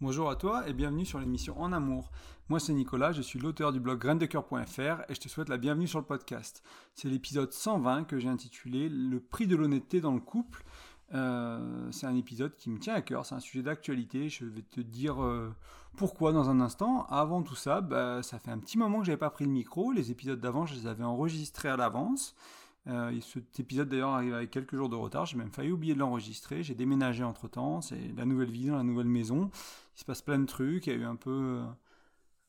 Bonjour à toi et bienvenue sur l'émission En Amour. Moi c'est Nicolas, je suis l'auteur du blog graindecoeur.fr et je te souhaite la bienvenue sur le podcast. C'est l'épisode 120 que j'ai intitulé Le prix de l'honnêteté dans le couple. Euh, c'est un épisode qui me tient à cœur, c'est un sujet d'actualité. Je vais te dire euh, pourquoi dans un instant. Avant tout ça, bah, ça fait un petit moment que j'avais pas pris le micro. Les épisodes d'avant, je les avais enregistrés à l'avance. Euh, cet épisode d'ailleurs arrive avec quelques jours de retard, j'ai même failli oublier de l'enregistrer, j'ai déménagé entre temps, c'est la nouvelle vie dans la nouvelle maison, il se passe plein de trucs, il y a eu un peu euh,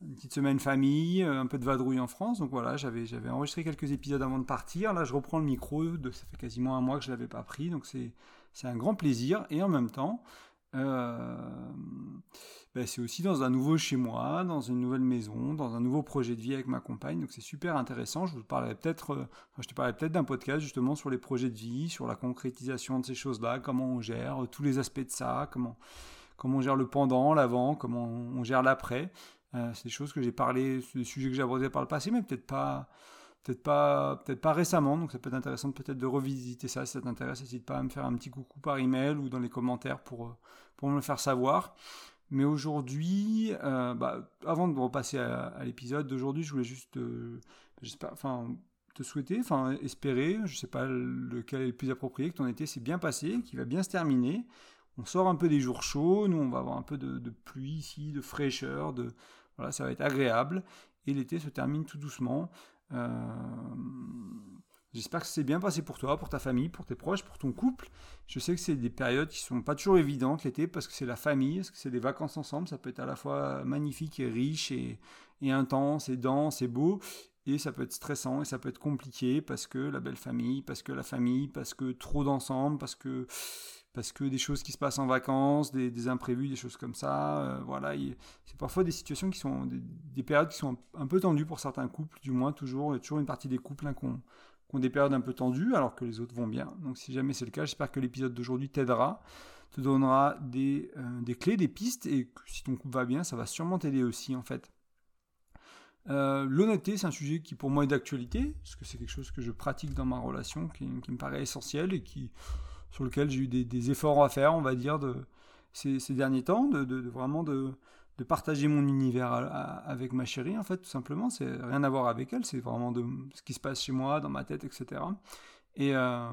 une petite semaine famille, euh, un peu de vadrouille en France, donc voilà, j'avais, j'avais enregistré quelques épisodes avant de partir, là je reprends le micro, de, ça fait quasiment un mois que je ne l'avais pas pris, donc c'est, c'est un grand plaisir, et en même temps, euh, ben, c'est aussi dans un nouveau chez moi, dans une nouvelle maison, dans un nouveau projet de vie avec ma compagne. Donc c'est super intéressant. Je vous parlerai peut-être, euh, je te parlerai peut-être d'un podcast justement sur les projets de vie, sur la concrétisation de ces choses-là, comment on gère euh, tous les aspects de ça, comment comment on gère le pendant, l'avant, comment on gère l'après. c'est des choses que j'ai parlé, des sujets que j'ai abordés par le passé, mais peut-être pas peut-être pas, peut-être pas récemment, donc ça peut être intéressant peut-être de revisiter ça si ça t'intéresse. N'hésite pas à me faire un petit coucou par email ou dans les commentaires pour, euh, pour me le faire savoir. Mais aujourd'hui, euh, bah, avant de repasser à, l'épisode d'aujourd'hui, je voulais juste, euh, enfin, te souhaiter, enfin, espérer, je sais pas lequel est le plus approprié, que ton été s'est bien passé, qu'il va bien se terminer. On sort un peu des jours chauds, nous on va avoir un peu de, de pluie ici, de fraîcheur, de voilà, ça va être agréable. Et l'été se termine tout doucement. Euh, j'espère que c'est bien passé pour toi, pour ta famille, pour tes proches, pour ton couple. Je sais que c'est des périodes qui sont pas toujours évidentes l'été parce que c'est la famille, parce que c'est des vacances ensemble. Ça peut être à la fois magnifique et riche et, et intense et dense et beau. Et ça peut être stressant et ça peut être compliqué parce que la belle famille, parce que la famille, parce que trop d'ensemble, parce que parce que des choses qui se passent en vacances, des, imprévus, des choses comme ça. Euh, voilà, c'est parfois des situations qui sont des, périodes qui sont un, peu tendues pour certains couples, du moins toujours. Il y a toujours une partie des couples hein, qui, ont, des périodes un peu tendues, alors que les autres vont bien. Donc si jamais c'est le cas, j'espère que l'épisode d'aujourd'hui t'aidera, te donnera des, euh, clés, des pistes, et que si ton couple va bien, ça va sûrement t'aider aussi en fait. Euh, l'honnêteté, c'est un sujet qui pour moi est d'actualité, parce que c'est quelque chose que je pratique dans ma relation, qui me paraît essentiel et qui, sur lequel j'ai eu des, efforts à faire, on va dire, de, ces, derniers temps, de, vraiment de, partager mon univers avec ma chérie, en fait, tout simplement. C'est rien à voir avec elle, c'est vraiment de ce qui se passe chez moi, dans ma tête, etc. Et, euh,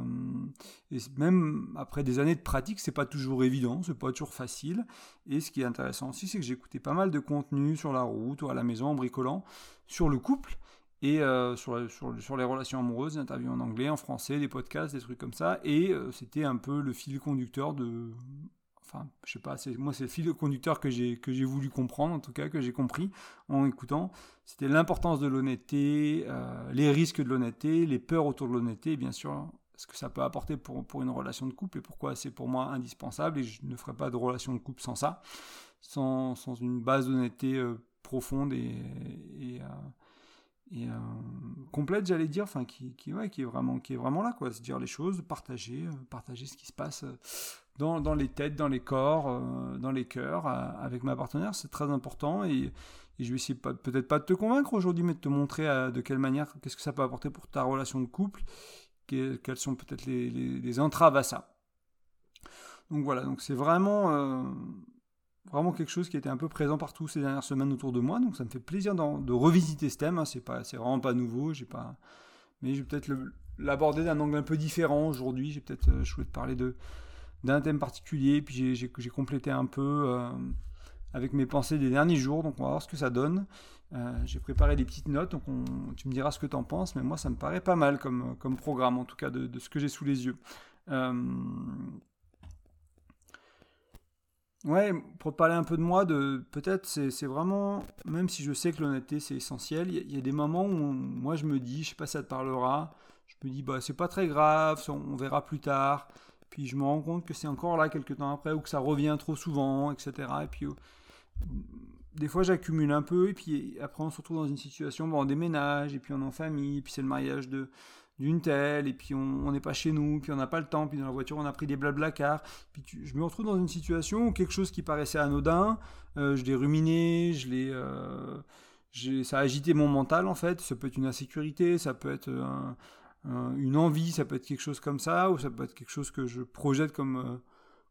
et, même après des années de pratique, c'est pas toujours évident, c'est pas toujours facile. Et ce qui est intéressant aussi, c'est que écouté pas mal de contenu sur la route ou à la maison en bricolant sur le couple et euh, sur, sur, les relations amoureuses, des interviews en anglais, en français, des podcasts, des trucs comme ça. Et euh, c'était un peu le fil conducteur de. Enfin, je sais pas, moi c'est le fil conducteur que j'ai, que j'ai voulu comprendre, en tout cas, que j'ai compris en écoutant. C'était l'importance de l'honnêteté, euh, les risques de l'honnêteté, les peurs autour de l'honnêteté, et bien sûr, ce que ça peut apporter pour, pour une relation de couple et pourquoi c'est pour moi indispensable. Et je ne ferai pas de relation de couple sans ça, sans, sans une base d'honnêteté profonde et et euh, complète j'allais dire enfin qui qui ouais, qui est vraiment qui est vraiment là quoi. Se dire les choses partager euh, partager ce qui se passe euh, dans, dans les têtes dans les corps dans les cœurs avec ma partenaire. C'est très important et, je vais essayer peut-être pas de te convaincre aujourd'hui mais de te montrer de quelle manière qu'est-ce que ça peut apporter pour ta relation de couple quelles sont peut-être les, les, entraves à ça. Donc voilà donc c'est vraiment vraiment quelque chose qui était un peu présent partout ces dernières semaines autour de moi, donc ça me fait plaisir de revisiter ce thème. Hein. C'est pas, c'est vraiment pas nouveau, j'ai pas, mais je vais peut-être l'aborder d'un angle un peu différent aujourd'hui. J'ai peut-être, euh, parler de d'un thème particulier, puis j'ai complété un peu euh, avec mes pensées des derniers jours, donc on va voir ce que ça donne. Euh, j'ai préparé des petites notes, donc tu me diras ce que tu en penses, mais moi ça me paraît pas mal comme, comme programme, en tout cas de ce que j'ai sous les yeux. Ouais, pour parler un peu de moi, de peut-être c'est vraiment, même si je sais que l'honnêteté c'est essentiel, il y, a des moments où moi je me dis, je sais pas si ça te parlera, je me dis bah c'est pas très grave, on verra plus tard. Puis je me rends compte que c'est encore là quelques temps après ou que ça revient trop souvent, etc. Et puis des fois j'accumule un peu et puis après on se retrouve dans une situation, bon, on déménage et puis on est en famille, et puis c'est le mariage de d'une telle, et puis on n'est pas chez nous, puis on n'a pas le temps, puis dans la voiture on a pris des cars puis je me retrouve dans une situation où quelque chose qui paraissait anodin, euh, je l'ai ruminé, je l'ai, euh, ça a agité mon mental en fait, ça peut être une insécurité, ça peut être une envie, ça peut être quelque chose comme ça, ou ça peut être quelque chose que je projette comme, euh,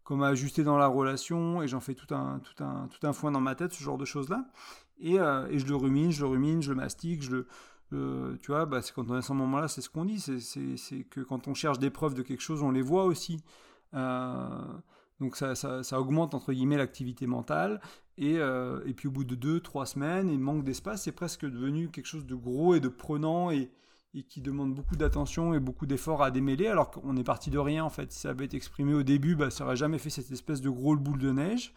comment ajuster dans la relation, et j'en fais tout un, tout, un, tout un foin dans ma tête, ce genre de choses-là. Et, euh, et, je le rumine, je le rumine, je le mastique, je le... Euh, tu vois, bah, c'est quand on est à ce moment-là, c'est ce qu'on dit, c'est que quand on cherche des preuves de quelque chose, on les voit aussi. Euh, donc ça, ça, ça, augmente entre guillemets l'activité mentale. Et, euh, et, puis au bout de deux, trois semaines, il manque d'espace, c'est presque devenu quelque chose de gros et de prenant et, et qui demande beaucoup d'attention et beaucoup d'efforts à démêler, alors qu'on est parti de rien en fait. Si ça avait été exprimé au début, bah, ça n'aurait jamais fait cette espèce de gros boule de neige.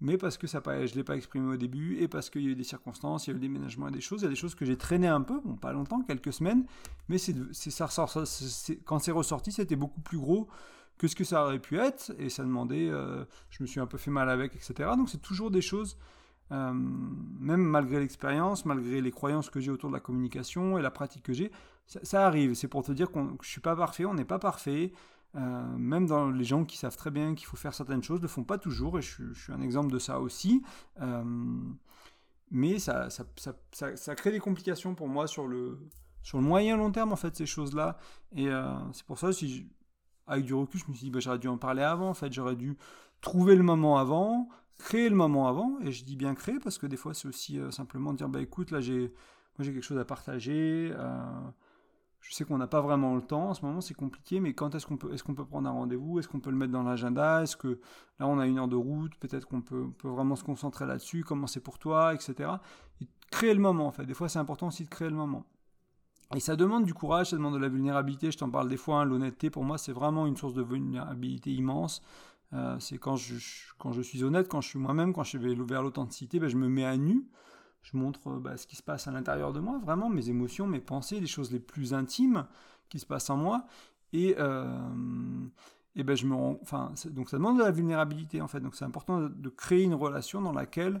Mais parce que ça, je ne l'ai pas exprimé au début, et parce qu'il y a eu des circonstances, il y a eu des ménagements et des choses, il y a des choses que j'ai traînées un peu, bon pas longtemps, quelques semaines, mais c'est, ça ressort, quand c'est ressorti, c'était beaucoup plus gros que ce que ça aurait pu être, et ça demandait, euh, je me suis un peu fait mal avec, etc. Donc c'est toujours des choses, euh, même malgré l'expérience, malgré les croyances que j'ai autour de la communication et la pratique que j'ai, ça, arrive. C'est pour te dire que je ne suis pas parfait, on n'est pas parfait. Euh, même dans les gens qui savent très bien qu'il faut faire certaines choses, ne le font pas toujours, et je, suis un exemple de ça aussi. mais ça crée des complications pour moi sur le, moyen long terme, en fait, ces choses-là. Et c'est pour ça, avec du recul, je me suis dit, bah, j'aurais dû en parler avant, en fait, j'aurais dû trouver le moment avant, créer le moment avant, et je dis bien créer, parce que des fois, c'est aussi euh, simplement dire, bah écoute, là, j'ai, moi, j'ai quelque chose à partager, euh, je sais qu'on n'a pas vraiment le temps, en ce moment, c'est compliqué, mais quand est-ce qu'on peut, est-ce peut prendre un rendez-vous, est-ce qu'on peut le mettre dans l'agenda, est-ce que, là, on a une heure de route, peut-être qu'on peut, peut vraiment se concentrer là-dessus, comment c'est pour toi, etc. Et créer le moment, en fait, des fois, c'est important aussi de créer le moment. Et ça demande du courage, ça demande de la vulnérabilité. Je t'en parle des fois, hein, l'honnêteté pour moi c'est vraiment une source de vulnérabilité immense. Euh, c'est quand je, quand je suis honnête, quand je suis moi-même, quand je vais vers l'authenticité, ben, je me mets à nu. Je montre ben, ce qui se passe à l'intérieur de moi, vraiment mes émotions, mes pensées, les choses les plus intimes qui se passent en moi. Et, euh, et ben donc ça demande de la vulnérabilité en fait. Donc c'est important de créer une relation dans laquelle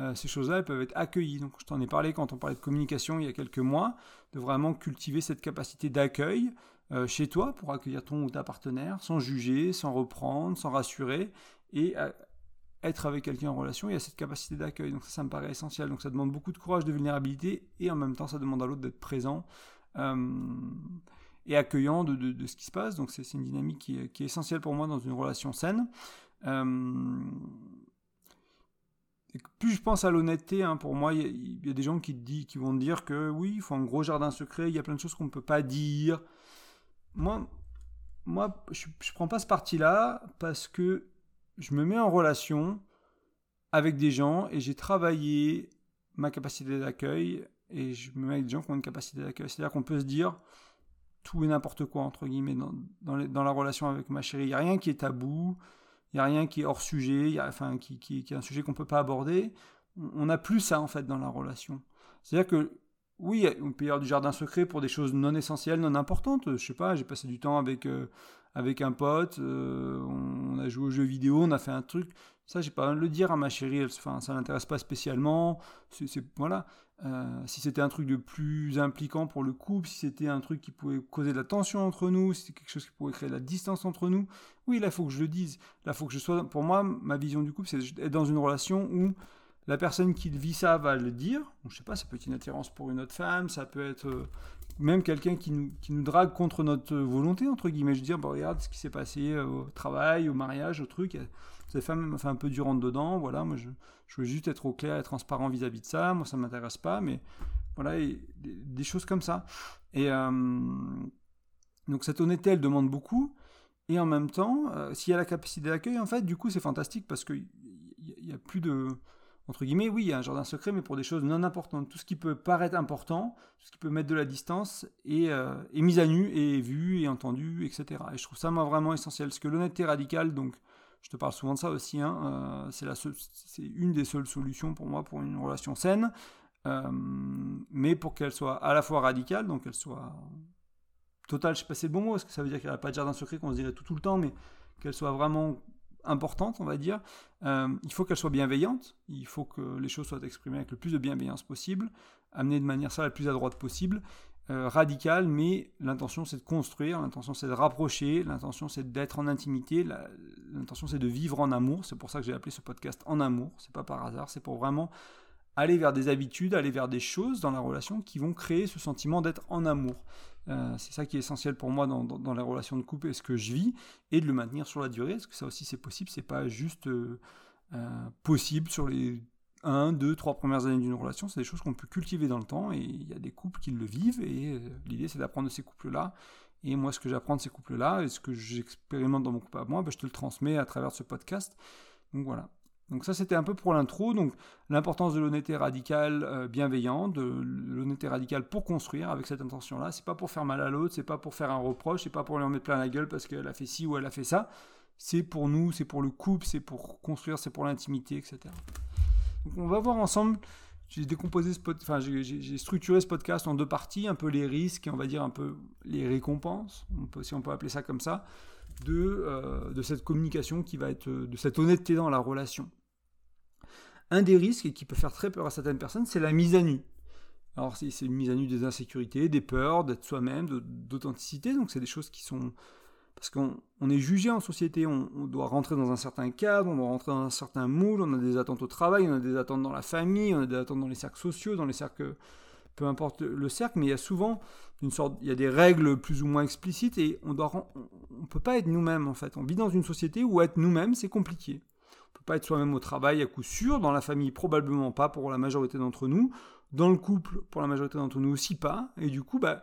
euh, ces choses-là peuvent être accueillies. Donc je t'en ai parlé quand on parlait de communication il y a quelques mois, de vraiment cultiver cette capacité d'accueil euh, chez toi pour accueillir ton ou ta partenaire, sans juger, sans reprendre, sans rassurer, et euh, être avec quelqu'un en relation, il y a cette capacité d'accueil. Donc ça, ça me paraît essentiel. Donc ça demande beaucoup de courage, de vulnérabilité, et en même temps, ça demande à l'autre d'être présent et accueillant de, ce qui se passe. Donc c'est une dynamique qui est, essentielle pour moi dans une relation saine plus je pense à l'honnêteté, hein, pour moi, il y, a des gens qui, dit, qui vont dire que oui, il faut un gros jardin secret, il y a plein de choses qu'on ne peut pas dire. Moi, moi je ne prends pas ce parti-là parce que je me mets en relation avec des gens et j'ai travaillé ma capacité d'accueil et je me mets avec des gens qui ont une capacité d'accueil. C'est-à-dire qu'on peut se dire tout et n'importe quoi, entre guillemets, dans, la relation avec ma chérie. Il n'y a rien qui est tabou il n'y a rien qui est hors sujet, enfin, qui, qui, qui, est un sujet qu'on ne peut pas aborder. On n'a plus ça, en fait, dans la relation. C'est-à-dire que, oui, on peut y avoir du jardin secret pour des choses non essentielles, non importantes. Je sais pas, j'ai passé du temps avec, euh, avec un pote, euh, on, a joué aux jeux vidéo, on a fait un truc. Ça, j'ai pas à le dire à ma chérie, elle, enfin, ça l'intéresse pas spécialement. C'est, voilà. Euh, si c'était un truc de plus impliquant pour le couple, si c'était un truc qui pouvait causer de la tension entre nous, si c'était quelque chose qui pouvait créer de la distance entre nous, oui, là, il faut que je le dise. Là, faut que je sois. Pour moi, ma vision du couple, c'est d'être dans une relation où la personne qui vit ça va le dire. Je je sais pas, ça peut être une attirance pour une autre femme, ça peut être euh, même quelqu'un qui nous, drague contre notre volonté, entre guillemets. Je veux dire, regarde ce qui s'est passé euh, au travail, au mariage, au truc. Cette femme m'a fait un peu du dedans. Voilà, moi, je, veux juste être au clair et transparent vis-à-vis de ça. Moi, ça m'intéresse pas, mais voilà, des, choses comme ça. Et euh, donc, cette honnêteté, elle demande beaucoup. Et en même temps, s'il y a la capacité d'accueil, en fait, du coup, c'est fantastique parce qu'il n'y a, plus de. Entre guillemets, oui, il y a un jardin secret, mais pour des choses non importantes. Tout ce qui peut paraître important, tout ce qui peut mettre de la distance, est, euh, mis à nu, et vu, et entendu, etc. Et je trouve ça, moi, vraiment essentiel. Parce que l'honnêteté radicale, donc, je te parle souvent de ça aussi. Hein, euh, c'est une des seules solutions pour moi pour une relation saine. Euh, mais pour qu'elle soit à la fois radicale, donc qu'elle soit totale, je sais pas si c'est le bon mot, parce que ça veut dire qu'il n'y a pas de jardin secret qu'on se dirait tout, tout le temps, mais qu'elle soit vraiment importante, on va dire. Euh, il faut qu'elle soit bienveillante, il faut que les choses soient exprimées avec le plus de bienveillance possible, amenées de manière ça la plus à droite possible, euh, radical, mais l'intention c'est de construire, l'intention c'est de rapprocher, l'intention c'est d'être en intimité, l'intention c'est de vivre en amour. C'est pour ça que j'ai appelé ce podcast En amour. C'est pas par hasard, c'est pour vraiment aller vers des habitudes, aller vers des choses dans la relation qui vont créer ce sentiment d'être en amour. Euh, c'est ça qui est essentiel pour moi dans, dans, la relation de couple et ce que je vis, et de le maintenir sur la durée, parce que ça aussi c'est possible, c'est pas juste euh, euh, possible sur les 1, 2, 3 premières années d'une relation, c'est des choses qu'on peut cultiver dans le temps, et il y a des couples qui le vivent, et l'idée c'est d'apprendre de ces couples-là, et moi ce que j'apprends de ces couples-là, et ce que j'expérimente dans mon couple à moi, ben, je te le transmets à travers ce podcast. Donc voilà, donc ça, c'était un peu pour l'intro. Donc l'importance de l'honnêteté radicale euh, bienveillante, de l'honnêteté radicale pour construire avec cette intention-là. C'est pas pour faire mal à l'autre, c'est pas pour faire un reproche, c'est pas pour lui en mettre plein la gueule parce qu'elle a fait ci ou elle a fait ça. C'est pour nous, c'est pour le couple, c'est pour construire, c'est pour l'intimité, etc. Donc on va voir ensemble. J'ai décomposé ce enfin j'ai structuré ce podcast en deux parties, un peu les risques et on va dire un peu les récompenses, si on peut appeler ça comme ça de, euh, de cette communication qui va être, de cette honnêteté dans la relation. Un des risques, et qui peut faire très peur à certaines personnes, c'est la mise à nu. Alors c'est une mise à nu des insécurités, des peurs, d'être soi-même, d'authenticité, donc c'est des choses qui sont... Parce qu'on est jugé en société, on, on, doit rentrer dans un certain cadre, on doit rentrer dans un certain moule, on a des attentes au travail, on a des attentes dans la famille, on a des attentes dans les cercles sociaux, dans les cercles peu importe le cercle, mais il y a souvent une sorte, il y a des règles plus ou moins explicites et on doit, on peut pas être nous-mêmes en fait. On vit dans une société où être nous-mêmes c'est compliqué. On peut pas être soi-même au travail à coup sûr, dans la famille probablement pas pour la majorité d'entre nous, dans le couple pour la majorité d'entre nous aussi pas, et du coup bah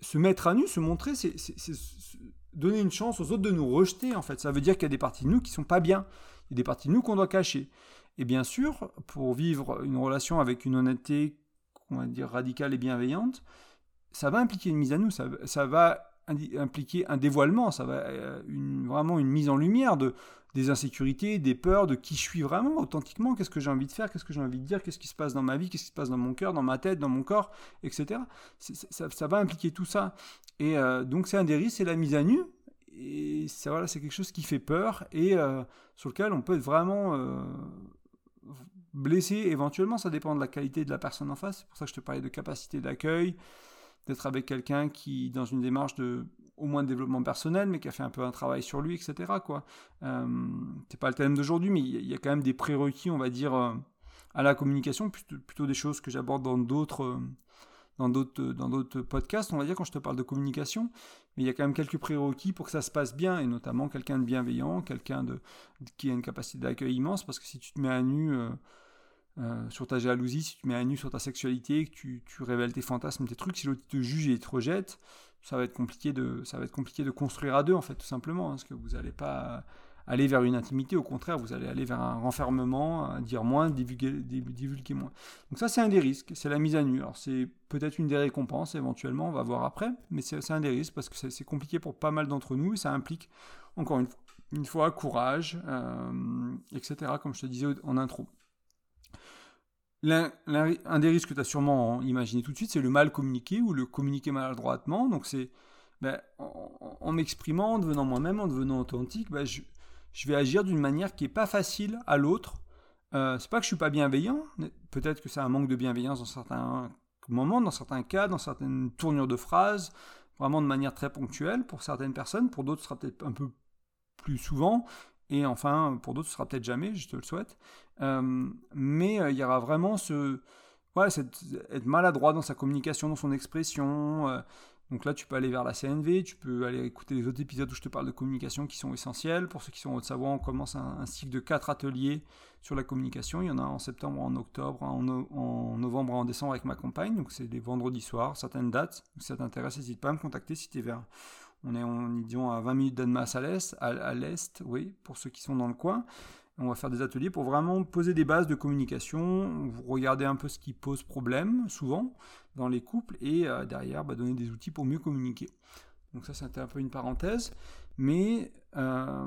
se mettre à nu, se montrer, c'est donner une chance aux autres de nous rejeter en fait. Ça veut dire qu'il y a des parties de nous qui sont pas bien, il y a des parties de nous qu'on doit cacher. Et bien sûr, pour vivre une relation avec une honnêteté on va dire, radicale et bienveillante, ça va impliquer une mise à nous, ça, ça va impliquer un dévoilement, ça va euh, une, vraiment une mise en lumière de, des insécurités, des peurs, de qui je suis vraiment authentiquement, qu'est-ce que j'ai envie de faire, qu'est-ce que j'ai envie de dire, qu'est-ce qui se passe dans ma vie, qu'est-ce qui se passe dans mon cœur, dans ma tête, dans mon corps, etc. Ça, va impliquer tout ça. Et euh, donc c'est un des risques, c'est la mise à nu. Et ça, voilà, c'est quelque chose qui fait peur et euh, sur lequel on peut être vraiment blessé, éventuellement, ça dépend de la qualité de la personne en face. C'est pour ça que je te parlais de capacité d'accueil, d'être avec quelqu'un qui, dans une démarche de au moins de développement personnel, mais qui a fait un peu un travail sur lui, etc. Quoi. Euh, c'est pas le thème d'aujourd'hui, mais il y, a quand même des prérequis, on va dire, euh, à la communication, plutôt, des choses que j'aborde dans d'autres. Euh, dans d'autres, dans d'autres podcasts, on va dire, quand je te parle de communication, mais il y a quand même quelques prérequis pour que ça se passe bien, et notamment quelqu'un de bienveillant, quelqu'un de, qui a une capacité d'accueil immense, parce que si tu te mets à nu euh, sur ta jalousie, si tu mets un nu sur ta sexualité, que tu, révèles tes fantasmes, tes trucs, si l'autre te juge et te rejette, ça va être compliqué de, ça va être compliqué de construire à deux en fait, tout simplement, hein, parce que vous n'allez pas aller vers une intimité, au contraire, vous allez aller vers un renfermement, dire moins, divulguer, divulguer moins. Donc ça, c'est un des risques, c'est la mise à nu. Alors c'est peut-être une des récompenses, éventuellement, on va voir après, mais c'est un des risques parce que c'est compliqué pour pas mal d'entre nous et ça implique, encore une, une fois, courage, euh, etc., comme je te disais en intro un des risques que tu as sûrement imaginé tout de suite, c'est le mal communiqué ou le communiquer maladroitement. Donc c'est ben, en, m'exprimant, en devenant moi-même, en devenant authentique, ben, je, vais agir d'une manière qui n'est pas facile à l'autre. Euh, c'est pas que je suis pas bienveillant, peut-être que c'est un manque de bienveillance dans certains moments, dans certains cas, dans certaines tournures de phrases, vraiment de manière très ponctuelle pour certaines personnes, pour d'autres ce sera peut-être un peu plus souvent, et enfin, pour d'autres, ce sera peut-être jamais, je te le souhaite. Euh, mais euh, il y aura vraiment ce. Voilà, être maladroit dans sa communication, dans son expression. Euh. donc là, tu peux aller vers la CNV, tu peux aller écouter les autres épisodes où je te parle de communication qui sont essentiels. Pour ceux qui sont en Haute-Savoie, on commence un, cycle de quatre ateliers sur la communication. Il y en a en septembre, en octobre, en, en novembre, en décembre avec ma compagne. Donc c'est des vendredis soirs, certaines dates. si ça t'intéresse, n'hésite pas à me contacter si tu es vers on est, on, disons, à 20 minutes d'Annemasse à l'est, à, l'est, oui, pour ceux qui sont dans le coin. On va faire des ateliers pour vraiment poser des bases de communication, regarder un peu ce qui pose problème, souvent, dans les couples, et euh, derrière, bah, donner des outils pour mieux communiquer. Donc ça, c'était un peu une parenthèse. Mais euh,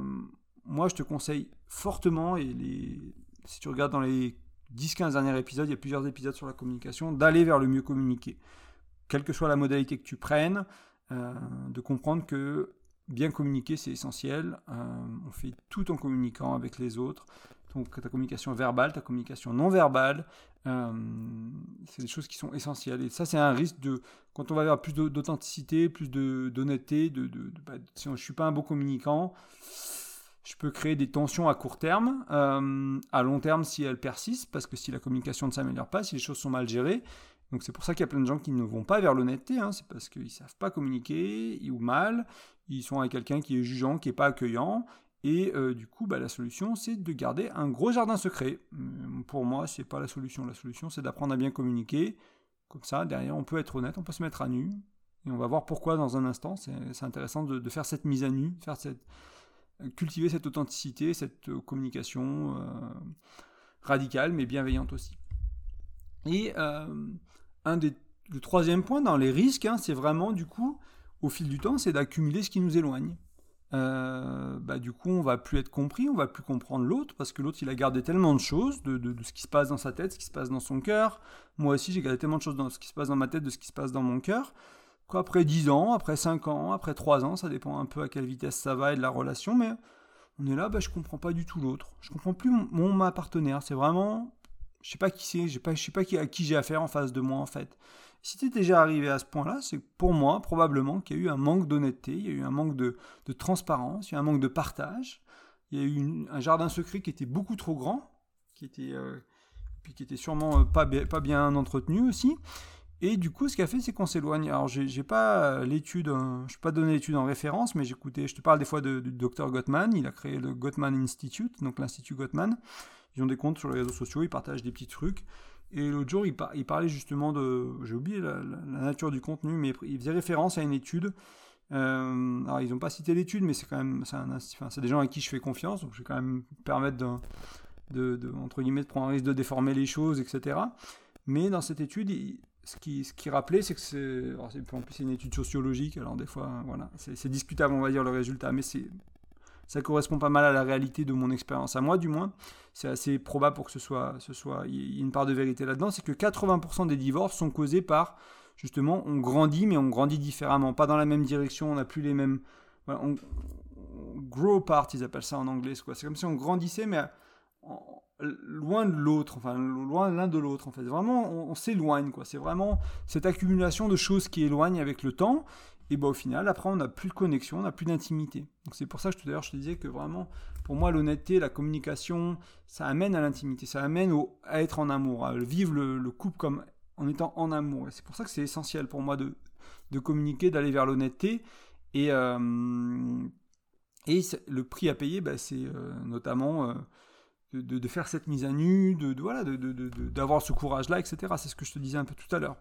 moi, je te conseille fortement, et si tu regardes dans les 10-15 derniers épisodes, il y a plusieurs épisodes sur la communication, d'aller vers le mieux communiquer. Quelle que soit la modalité que tu prennes, euh, de comprendre que bien communiquer, c'est essentiel. Euh, on fait tout en communiquant avec les autres. Donc ta communication verbale, ta communication non verbale, euh, c'est des choses qui sont essentielles. Et ça, c'est un risque de, quand on va vers plus d'authenticité, plus d'honnêteté, de, de, si je ne suis pas un bon communicant, je peux créer des tensions à court terme, à long terme si elles persistent, parce que si la communication ne s'améliore pas, si les choses sont mal gérées. Donc c'est pour ça qu'il y a plein de gens qui ne vont pas vers l'honnêteté, hein, c'est parce qu'ils ne savent pas communiquer ou mal, ils sont avec quelqu'un qui est jugeant, qui n'est pas accueillant, et euh, du coup, bah, la solution, c'est de garder un gros jardin secret. Hum, pour moi, c'est pas la solution. La solution, c'est d'apprendre à bien communiquer. Comme ça, derrière, on peut être honnête, on peut se mettre à nu. Et on va voir pourquoi dans un instant. C'est intéressant de, faire cette mise à nu, faire cette, cultiver cette authenticité, cette euh, communication euh, radicale, mais bienveillante aussi. Et un des, le troisième point dans les risques, hein, c'est vraiment, du coup, au fil du temps, c'est d'accumuler ce qui nous éloigne. Euh, bah, du coup, on va plus être compris, on va plus comprendre l'autre, parce que l'autre, il a gardé tellement de choses, de, de, ce qui se passe dans sa tête, ce qui se passe dans son cœur. Moi aussi, j'ai gardé tellement de choses dans ce qui se passe dans ma tête, de ce qui se passe dans mon cœur, qu'après 10 ans, après 5 ans, après 3 ans, ça dépend un peu à quelle vitesse ça va et de la relation, mais on est là, bah, je comprends pas du tout l'autre. Je comprends plus mon, ma partenaire. C'est vraiment, je sais pas qui c'est, je sais pas, à qui j'ai affaire en face de moi, en fait. Si tu es déjà arrivé à ce point-là, c'est pour moi probablement qu'il y a eu un manque d'honnêteté, il y a eu un manque de, transparence, il y a eu un manque de partage, il y a eu un jardin secret qui était beaucoup trop grand, qui était, euh, sûrement euh, pas, bien entretenu aussi. Et du coup, ce qu'il a fait, c'est qu'on s'éloigne. Alors, j'ai pas euh, l'étude, je ne pas donner l'étude en référence, mais j'écoutais, je te parle des fois du docteur Gottman. Il a créé le Gottman Institute, donc l'Institut Gottman. Ils ont des comptes sur les réseaux sociaux, ils partagent des petits trucs. Et l'autre jour, il, parlait justement de. J'ai oublié la, nature du contenu, mais il faisait référence à une étude. Euh, alors, ils n'ont pas cité l'étude, mais c'est quand même. C'est des gens à qui je fais confiance, donc je vais quand même permettre de, entre guillemets, de prendre un risque de déformer les choses, etc. Mais dans cette étude, ce qui rappelait, c'est que c'est. En plus, c'est une étude sociologique, alors des fois, voilà, c'est discutable, on va dire, le résultat, mais c'est ça correspond pas mal à la réalité de mon expérience. À moi, du moins, c'est assez probable pour que ce soit, y ait une part de vérité là-dedans, c'est que 80% des divorces sont causés par, justement, on grandit, mais on grandit différemment, pas dans la même direction, on n'a plus les mêmes, grow apart, ils appellent ça en anglais, c'est comme si on grandissait, mais loin de l'autre, enfin loin l'un de l'autre en fait. Vraiment, on, on s'éloigne quoi. C'est vraiment cette accumulation de choses qui éloignent avec le temps et bah, au final, après, on n'a plus de connexion, on n'a plus d'intimité. Donc c'est pour ça que tout à l'heure, je te disais que vraiment, pour moi, l'honnêteté, la communication, ça amène à l'intimité, ça amène à être en amour, à vivre le, couple comme en étant en amour. C'est pour ça que c'est essentiel pour moi de, de communiquer, d'aller vers l'honnêteté. Et, euh, et le prix à payer, bah, c'est euh, notamment euh, de, de, faire cette mise à nu, de, de d'avoir ce courage-là, etc. C'est ce que je te disais un peu tout à l'heure.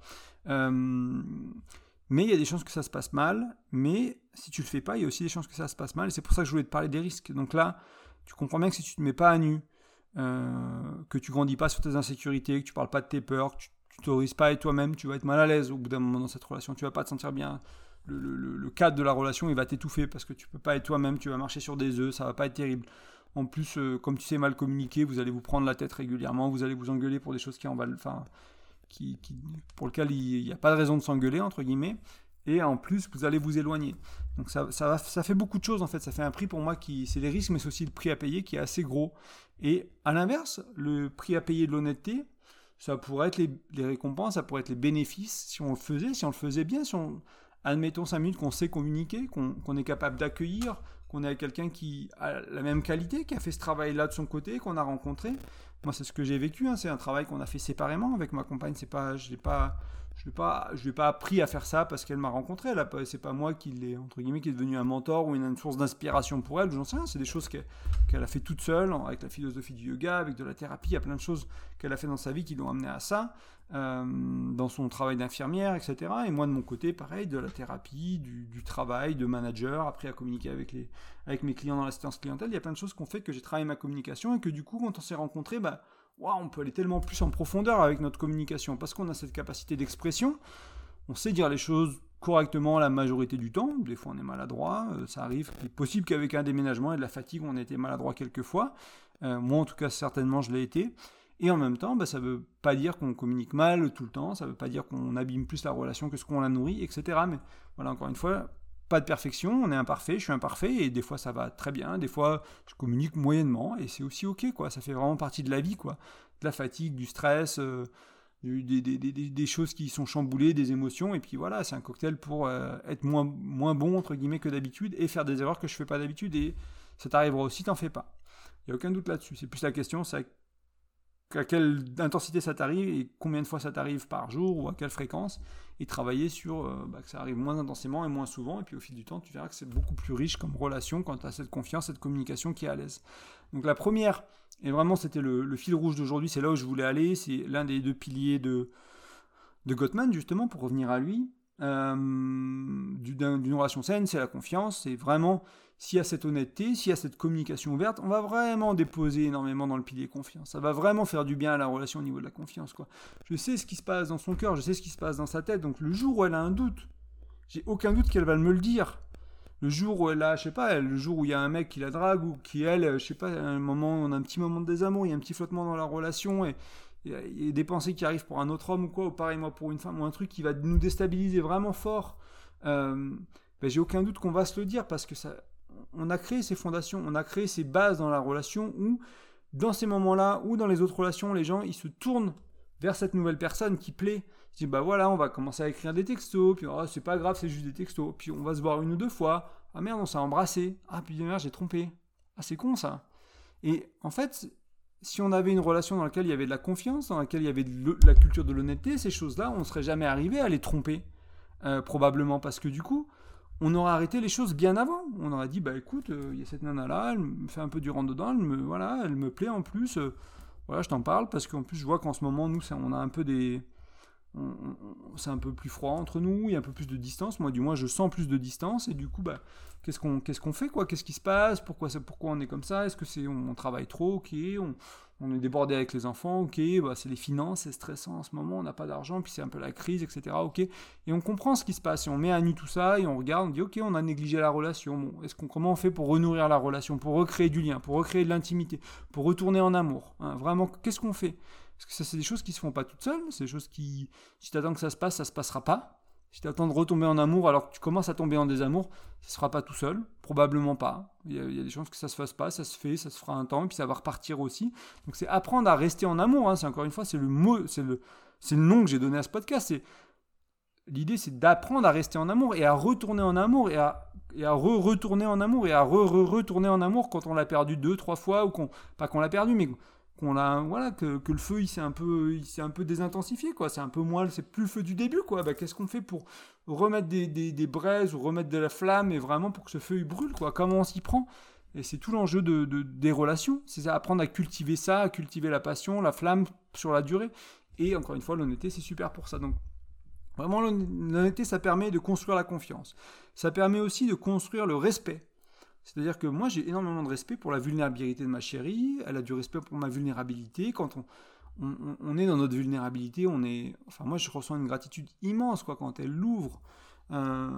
Mais il y a des chances que ça se passe mal, mais si tu le fais pas, il y a aussi des chances que ça se passe mal, et c'est pour ça que je voulais te parler des risques. Donc là, tu comprends bien que si tu te mets pas à nu, euh, que tu grandis pas sur tes insécurités, que tu parles pas de tes peurs, que tu t'autorises pas être toi-même, tu vas être mal à l'aise au bout d'un moment dans cette relation, tu vas pas te sentir bien. Le, cadre de la relation, il va t'étouffer parce que tu peux pas être toi-même, tu vas marcher sur des œufs, ça va pas être terrible. En plus, euh, comme tu sais mal communiquer, vous allez vous prendre la tête régulièrement, vous allez vous engueuler pour des choses qui en valent, qui, pour lequel il n'y a pas de raison de s'engueuler, entre guillemets, et en plus, vous allez vous éloigner. Donc ça, ça, fait beaucoup de choses, en fait. Ça fait un prix pour moi qui... C'est les risques, mais c'est aussi le prix à payer qui est assez gros. Et à l'inverse, le prix à payer de l'honnêteté, ça pourrait être les, les, récompenses, ça pourrait être les bénéfices, si on le faisait, si on le faisait bien, si on... Admettons 5 minutes qu'on sait communiquer, qu'on est capable d'accueillir, qu'on est quelqu'un qui a la même qualité, qui a fait ce travail-là de son côté, qu'on a rencontré. Moi, c'est ce que j'ai vécu. Hein. C'est un travail qu'on a fait séparément avec ma compagne. C'est pas, je l'ai pas, je l'ai pas, pas appris à faire ça parce qu'elle m'a rencontré. Là, c'est pas moi qui l'ai entre guillemets qui est devenu un mentor ou une, source d'inspiration pour elle. J'en sais rien. C'est des choses qu'elle a fait toute seule avec la philosophie du yoga, avec de la thérapie. Il y a plein de choses qu'elle a fait dans sa vie qui l'ont amené à ça. Euh, dans son travail d'infirmière, etc. Et moi, de mon côté, pareil, de la thérapie, du, travail, de manager, après à communiquer avec mes clients dans l'assistance clientèle. Il y a plein de choses qu'on fait que j'ai travaillé ma communication et que du coup, quand on s'est rencontrés, bah, on peut aller tellement plus en profondeur avec notre communication parce qu'on a cette capacité d'expression. On sait dire les choses correctement la majorité du temps. Des fois, on est maladroit. Euh, ça arrive. Il est possible qu'avec un déménagement et de la fatigue, on ait été maladroit quelques fois. Euh, moi, en tout cas, certainement, je l'ai été. Et en même temps, bah, ça ne veut pas dire qu'on communique mal tout le temps, ça ne veut pas dire qu'on abîme plus la relation que ce qu'on la nourrit, etc. Mais voilà, encore une fois, pas de perfection, on est imparfait, je suis imparfait, et des fois ça va très bien, des fois je communique moyennement, et c'est aussi ok, quoi. Ça fait vraiment partie de la vie, quoi. De la fatigue, du stress, euh, des, choses qui sont chamboulées, des émotions, et puis voilà, c'est un cocktail pour euh, être moins, moins bon, entre guillemets, que d'habitude, et faire des erreurs que je fais pas d'habitude, et ça t'arrivera aussi, t'en fais pas. Il n'y a aucun doute là-dessus. C'est plus la question, c'est à quelle intensité ça t'arrive et combien de fois ça t'arrive par jour ou à quelle fréquence et travailler sur euh, bah, que ça arrive moins intensément et moins souvent et puis au fil du temps tu verras que c'est beaucoup plus riche comme relation quand tu as cette confiance, cette communication qui est à l'aise. Donc la première, et vraiment c'était le, fil rouge d'aujourd'hui, c'est là où je voulais aller, c'est l'un des deux piliers de, de Gottman justement pour revenir à lui, euh, d'une relation saine, c'est la confiance, c'est vraiment s'il y a cette honnêteté, s'il y a cette communication ouverte, on va vraiment déposer énormément dans le pilier confiance. Ça va vraiment faire du bien à la relation au niveau de la confiance. Quoi. Je sais ce qui se passe dans son cœur, je sais ce qui se passe dans sa tête, donc le jour où elle a un doute, j'ai aucun doute qu'elle va me le dire. Le jour où elle a, je sais pas, le jour où il y a un mec qui la drague ou qui elle, je sais pas, un moment, on a un petit moment de désamour, il y a un petit flottement dans la relation et a des pensées qui arrivent pour un autre homme ou quoi, ou pareil moi pour une femme ou un truc qui va nous déstabiliser vraiment fort. Euh, ben, j'ai aucun doute qu'on va se le dire parce que ça, on a créé ces fondations, on a créé ces bases dans la relation où, dans ces moments-là, ou dans les autres relations, les gens, ils se tournent vers cette nouvelle personne qui plaît. Ils disent, bah voilà, on va commencer à écrire des textos, puis oh, c'est pas grave, c'est juste des textos, puis on va se voir une ou deux fois. Ah merde, on s'est embrassé. Ah, puis merde, j'ai trompé. Ah, c'est con ça. Et en fait, si on avait une relation dans laquelle il y avait de la confiance, dans laquelle il y avait de la culture de l'honnêteté, ces choses-là, on ne serait jamais arrivé à les tromper. Euh, probablement parce que du coup, on aurait arrêté les choses bien avant. On aurait dit, bah écoute, euh, il y a cette nana là, elle me fait un peu du rentre dedans, elle me, voilà, elle me plaît en plus. Euh, voilà, je t'en parle parce qu'en plus, je vois qu'en ce moment, nous, on a un peu des. C'est un peu plus froid entre nous, il y a un peu plus de distance. Moi, du moins, je sens plus de distance et du coup, bah, qu'est-ce qu'on fait quoi? Qu'est-ce qui se passe? Pourquoi, pourquoi on est comme ça? Est-ce que c'est on, travaille trop? Ok, on, est débordé avec les enfants, ok, bah c'est les finances, c'est stressant en ce moment, on n'a pas d'argent, puis c'est un peu la crise, etc. Ok, et on comprend ce qui se passe, et on met à nu tout ça, et on regarde, on dit ok, on a négligé la relation. Est-ce comment on fait pour renourrir la relation, pour recréer du lien, pour recréer de l'intimité, pour retourner en amour hein? Vraiment, qu'est-ce qu'on fait? Parce que ça, c'est des choses qui se font pas toutes seules, c'est des choses qui, si tu attends que ça se passe, ça se passera pas. Si tu attends de retomber en amour alors que tu commences à tomber en désamour, ça ne sera pas tout seul, probablement pas. Il y, a, des chances que ça se fasse pas, ça se fait, ça se fera un temps, et puis ça va repartir aussi. Donc c'est apprendre à rester en amour. Hein. C'est encore une fois, c'est le mot, c'est le, c'est le nom que j'ai donné à ce podcast. C'est l'idée, c'est d'apprendre à rester en amour et à retourner en amour et à et à re-retourner en amour et à re-retourner en amour quand on l'a perdu deux, trois fois ou qu'on pas qu'on l'a perdu, mais qu'on a voilà que, que, le feu il s'est un peu il s'est un peu désintensifié quoi. C'est un peu moins c'est plus le feu du début quoi. Bah, qu'est-ce qu'on fait pour remettre des, des, braises ou remettre de la flamme et vraiment pour que ce feu brûle quoi? Comment on s'y prend? Et c'est tout l'enjeu de, de, des relations. C'est apprendre à cultiver ça à cultiver la passion la flamme sur la durée. Et encore une fois l'honnêteté c'est super pour ça. Donc vraiment l'honnêteté ça permet de construire la confiance. Ça permet aussi de construire le respect c'est-à-dire que moi, j'ai énormément de respect pour la vulnérabilité de ma chérie, elle a du respect pour ma vulnérabilité. Quand on, on, est dans notre vulnérabilité, on est... Enfin, moi, je ressens une gratitude immense quoi, quand elle ouvre euh,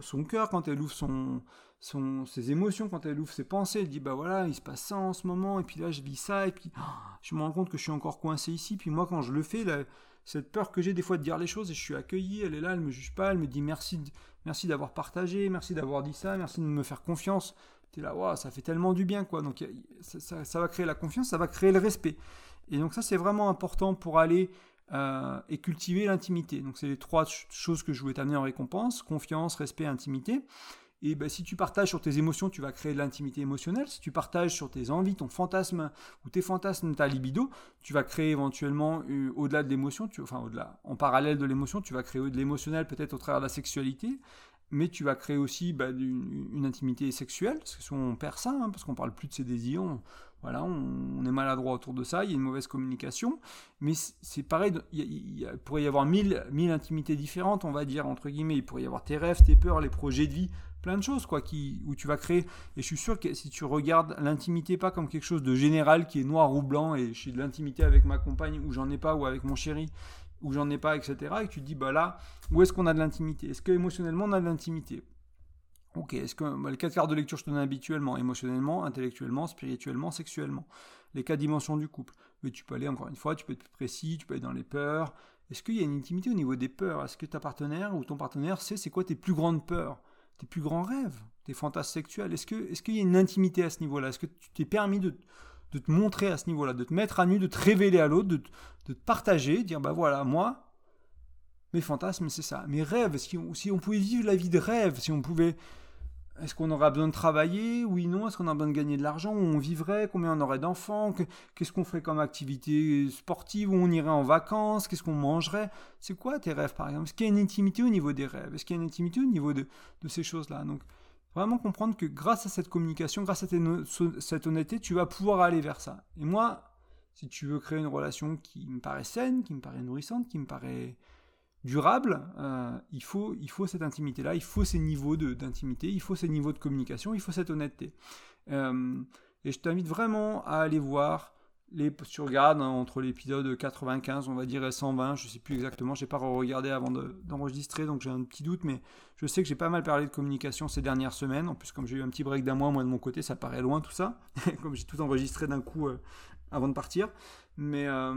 son cœur, quand elle ouvre son, son, ses émotions, quand elle ouvre ses pensées. Elle dit, bah voilà, il se passe ça en ce moment, et puis là, je vis ça, et puis je me rends compte que je suis encore coincé ici. Puis moi, quand je le fais, cette peur que j'ai des fois de dire les choses, et je suis accueilli, elle est là, elle me juge pas, elle me dit merci merci d'avoir partagé, merci d'avoir dit ça, merci de me faire confiance. Tu es là, ça fait tellement du bien, quoi. Donc ça, va créer la confiance, ça va créer le respect. Et donc ça, c'est vraiment important pour aller euh, et cultiver l'intimité. Donc c'est les trois choses que je voulais t'amener en récompense, confiance, respect, intimité. Et ben, si tu partages sur tes émotions, tu vas créer de l'intimité émotionnelle. Si tu partages sur tes envies, ton fantasme ou tes fantasmes, ta libido, tu vas créer éventuellement euh, au-delà de l'émotion, enfin au-delà, en parallèle de l'émotion, tu vas créer de l'émotionnel peut-être au travers de la sexualité, mais tu vas créer aussi bah, une, intimité sexuelle, parce que souvent on perd ça, hein, parce qu'on parle plus de ses désirs, voilà, on, est maladroit autour de ça, il y a une mauvaise communication, mais c'est pareil, il, pourrait y avoir mille, mille intimités différentes, on va dire, entre guillemets, il pourrait y avoir tes rêves, tes peurs, les projets de vie, plein de choses quoi qui où tu vas créer et je suis sûr que si tu regardes l'intimité pas comme quelque chose de général qui est noir ou blanc et suis de l'intimité avec ma compagne ou j'en ai pas ou avec mon chéri ou j'en ai pas etc et tu te dis bah là où est-ce qu'on a de l'intimité? Est-ce que émotionnellement on a de l'intimité? Ok est-ce que bah, les quatre quarts de lecture je te donne habituellement émotionnellement intellectuellement spirituellement sexuellement. Les quatre dimensions du couple. Mais tu peux aller encore une fois tu peux être plus précis tu peux aller dans les peurs. Est-ce qu'il y a une intimité au niveau des peurs? Est-ce que ta partenaire ou ton partenaire sait c'est quoi tes plus grandes peurs? Tes plus grands rêves, tes fantasmes sexuels? Est-ce qu'il est y a une intimité à ce niveau-là? Est-ce que tu t'es permis de, de, te montrer à ce niveau-là, de te mettre à nu, de te révéler à l'autre, de, de, te partager, dire bah voilà, moi, mes fantasmes, c'est ça. Mes rêves, si on, on pouvait vivre la vie de rêve, si on pouvait est-ce qu'on aura besoin de travailler? Oui, non. Est-ce qu'on a besoin de gagner de l'argent? Où on vivrait? Combien on aurait d'enfants? Qu'est-ce qu'on ferait comme activité sportive? Où on irait en vacances? Qu'est-ce qu'on mangerait? C'est quoi tes rêves, par exemple? Est-ce qu'il y a une intimité au niveau des rêves? Est-ce qu'il y a une intimité au niveau de, ces choses-là? Donc, vraiment comprendre que grâce à cette communication, grâce à cette honnêteté, tu vas pouvoir aller vers ça. Et moi, si tu veux créer une relation qui me paraît saine, qui me paraît nourrissante, qui me paraît durable, euh, il, faut, il faut cette intimité-là, il faut ces niveaux d'intimité, il faut ces niveaux de communication, il faut cette honnêteté. Euh, et je t'invite vraiment à aller voir les, tu regardes hein, entre l'épisode 95, on va dire, et 120, je sais plus exactement, je n'ai pas regardé avant d'enregistrer, donc j'ai un petit doute, mais je sais que j'ai pas mal parlé de communication ces dernières semaines. En plus, comme j'ai eu un petit break d'un mois, moi de mon côté, ça paraît loin tout ça, comme j'ai tout enregistré d'un coup euh, avant de partir. Mais euh,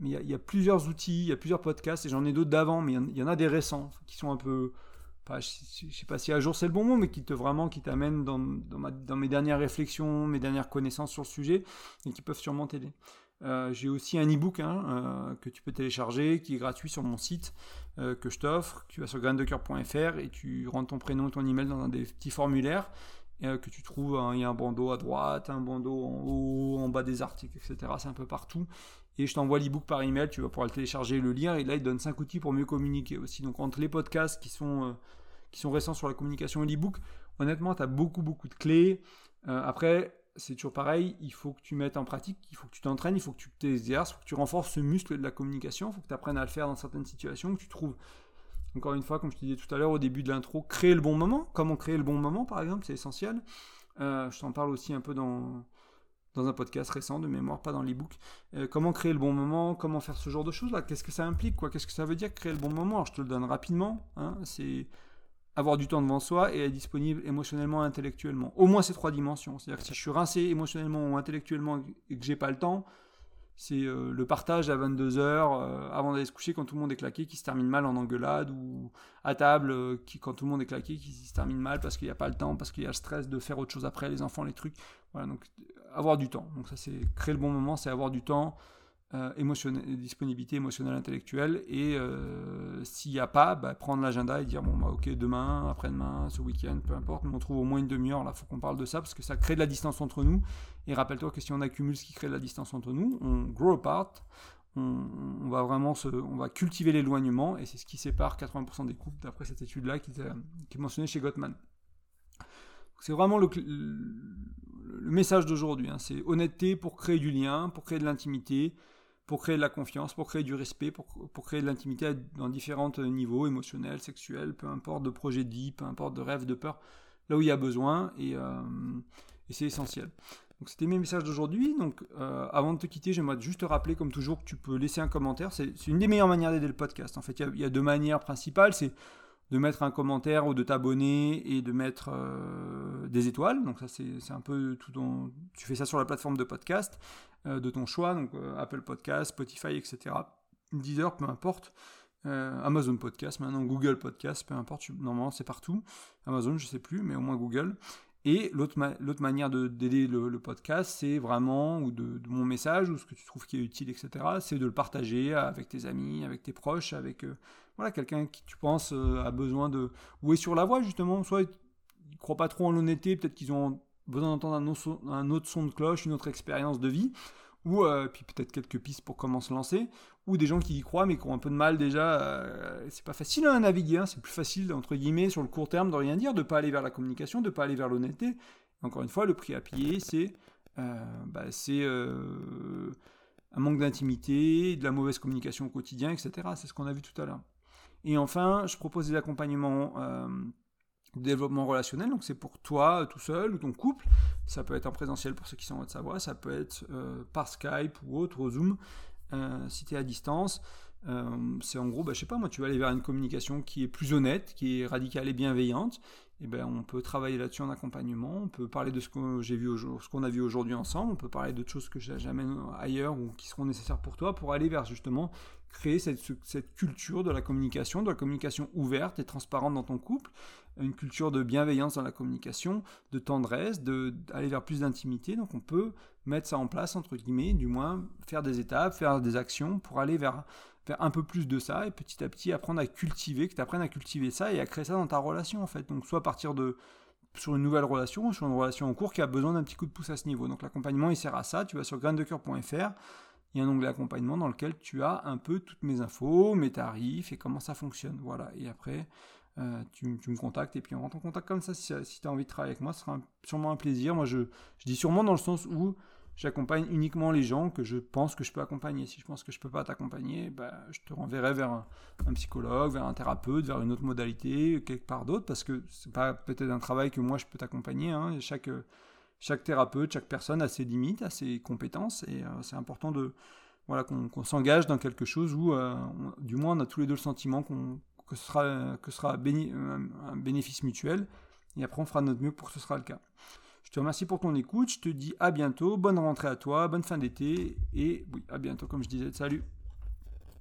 il y, a plusieurs outils, il y a plusieurs podcasts, et j'en ai d'autres d'avant, mais il y, en a des récents qui sont un peu, pas, je, ne sais pas si à jour c'est le bon mot, mais qui te vraiment qui t'amènent dans, mes dernières réflexions, mes dernières connaissances sur le sujet, et qui peuvent sûrement t'aider. Euh, j'ai aussi un e-book hein, euh, que tu peux télécharger, qui est gratuit sur mon site, que je t'offre. Tu vas sur graindecoeur.fr et tu rentres ton prénom et ton email dans un des petits formulaires euh, que tu trouves, hein, il y a un bandeau à droite, un bandeau en haut, en bas des articles, etc. C'est un peu partout. Et je t'envoie l'ebook par email, tu vas pouvoir le télécharger le lire. Et là, il donne 5 outils pour mieux communiquer aussi. Donc, entre les podcasts qui sont, euh, qui sont récents sur la communication et l'ebook, honnêtement, tu as beaucoup, beaucoup de clés. Euh, après, c'est toujours pareil, il faut que tu mettes en pratique, il faut que tu t'entraînes, il faut que tu t'exerces, il faut que tu renforces ce muscle de la communication, il faut que tu apprennes à le faire dans certaines situations, que tu trouves encore une fois, comme je te disais tout à l'heure au début de l'intro, créer le bon moment. Comment créer le bon moment, par exemple, c'est essentiel. Euh, je t'en parle aussi un peu dans, dans un podcast récent de mémoire, pas dans l'ebook. Euh, comment créer le bon moment, comment faire ce genre de choses-là, qu'est-ce que ça implique, quoi, qu'est-ce que ça veut dire créer le bon moment? Je te le donne rapidement. Hein, c'est avoir du temps devant soi et être disponible émotionnellement intellectuellement. Au moins ces trois dimensions. C'est-à-dire que si je suis rincé émotionnellement ou intellectuellement et que j'ai pas le temps, c'est euh, le partage à 22h euh, avant d'aller se coucher quand tout le monde est claqué qui se termine mal en engueulade ou à table euh, qui, quand tout le monde est claqué qui se termine mal parce qu'il n'y a pas le temps, parce qu'il y a le stress de faire autre chose après, les enfants, les trucs. Voilà, donc avoir du temps. Donc ça c'est créer le bon moment, c'est avoir du temps, euh, disponibilité émotionnelle, intellectuelle. Et euh, s'il n'y a pas, bah, prendre l'agenda et dire bon, bah, ok, demain, après-demain, ce week-end, peu importe, mais on trouve au moins une demi-heure. Là, il faut qu'on parle de ça parce que ça crée de la distance entre nous. Et rappelle-toi que si on accumule ce qui crée de la distance entre nous, on grow apart. On, va vraiment se, on va cultiver l'éloignement et c'est ce qui sépare 80% des couples d'après cette étude-là qui, qui est mentionnée chez Gottman. C'est vraiment le, le, message d'aujourd'hui. Hein. C'est honnêteté pour créer du lien, pour créer de l'intimité, pour créer de la confiance, pour créer du respect, pour, créer de l'intimité dans différents niveaux, émotionnels, sexuels, peu importe, de projet de vie, peu importe, de rêve, de peur, là où il y a besoin, et, euh, c'est essentiel. Donc c'était mes messages d'aujourd'hui. Donc euh, avant de te quitter, j'aimerais juste te rappeler, comme toujours, que tu peux laisser un commentaire. C'est une des meilleures manières d'aider le podcast. En fait, il y, a deux manières principales. C'est de mettre un commentaire ou de t'abonner et de mettre euh, des étoiles. Donc ça c'est un peu tout. Tu fais ça sur la plateforme de podcast euh, de ton choix, donc euh, Apple Podcast, Spotify, etc. Deezer, peu importe. Amazon Podcast, maintenant Google Podcast, peu importe, normalement c'est partout. Amazon, je sais plus, mais au moins Google. Et l'autre manière d'aider le, podcast, c'est vraiment, ou de, mon message, ou ce que tu trouves qui est utile, etc., c'est de le partager avec tes amis, avec tes proches, avec voilà, quelqu'un qui tu penses euh, a besoin de. ou est sur la voie justement, soit ils ne croient pas trop en l'honnêteté, peut-être qu'ils ont besoin d'entendre un, autre son de cloche, une autre expérience de vie, ou euh, puis peut-être quelques pistes pour comment se lancer, ou des gens qui y croient mais qui ont un peu de mal déjà. Euh, c'est pas facile à naviguer, hein, c'est plus facile entre guillemets sur le court terme de rien dire, de pas aller vers la communication, de pas aller vers l'honnêteté. Encore une fois, le prix à payer, c'est bah, c'est un manque d'intimité, de la mauvaise communication au quotidien, etc. C'est ce qu'on a vu tout à l'heure. Et enfin, je propose des accompagnements euh, de développement relationnel. Donc c'est pour toi tout seul ou ton couple. Ça peut être en présentiel pour ceux qui sont en Haute-Savoie. Ça peut être euh, par Skype ou autre, au Zoom, euh, si tu es à distance. c'est en gros, bah, je sais pas, moi, tu vas aller vers une communication qui est plus honnête, qui est radicale et bienveillante. Et ben, on peut travailler là-dessus en accompagnement. On peut parler de ce que j'ai vu, ce qu'on a vu aujourd'hui ensemble. On peut parler d'autres choses que j'amène ailleurs ou qui seront nécessaires pour toi pour aller vers justement créer cette, culture de la communication, de la communication ouverte et transparente dans ton couple, une culture de bienveillance dans la communication, de tendresse, d'aller vers plus d'intimité. Donc on peut mettre ça en place, entre guillemets, du moins faire des étapes, faire des actions pour aller vers, vers un peu plus de ça et petit à petit apprendre à cultiver, que tu apprennes à cultiver ça et à créer ça dans ta relation en fait. Donc soit partir de sur une nouvelle relation sur une relation en cours qui a besoin d'un petit coup de pouce à ce niveau. Donc l'accompagnement, il sert à ça. Tu vas sur graindecoeur.fr, il y a un onglet accompagnement dans lequel tu as un peu toutes mes infos, mes tarifs et comment ça fonctionne. Voilà. Et après, euh, tu, me contactes et puis on rentre en contact comme ça. Si, tu as envie de travailler avec moi, ce sera sûrement un plaisir. Moi, je, je dis sûrement dans le sens où j'accompagne uniquement les gens que je pense que je peux accompagner. Si je pense que je ne peux pas t'accompagner, bah, je te renverrai vers un, psychologue, vers un thérapeute, vers une autre modalité, quelque part d'autre, parce que c'est pas peut-être un travail que moi je peux t'accompagner. Hein. Chaque, chaque thérapeute, chaque personne a ses limites, a ses compétences, et euh, c'est important de voilà qu'on s'engage dans quelque chose où, euh, du moins, on a tous les deux le sentiment que ce sera, un bénéfice mutuel, et après on fera notre mieux pour que ce sera le cas. Je te remercie pour ton écoute. Je te dis à bientôt. Bonne rentrée à toi. Bonne fin d'été. Et oui, à bientôt, comme je disais. Salut.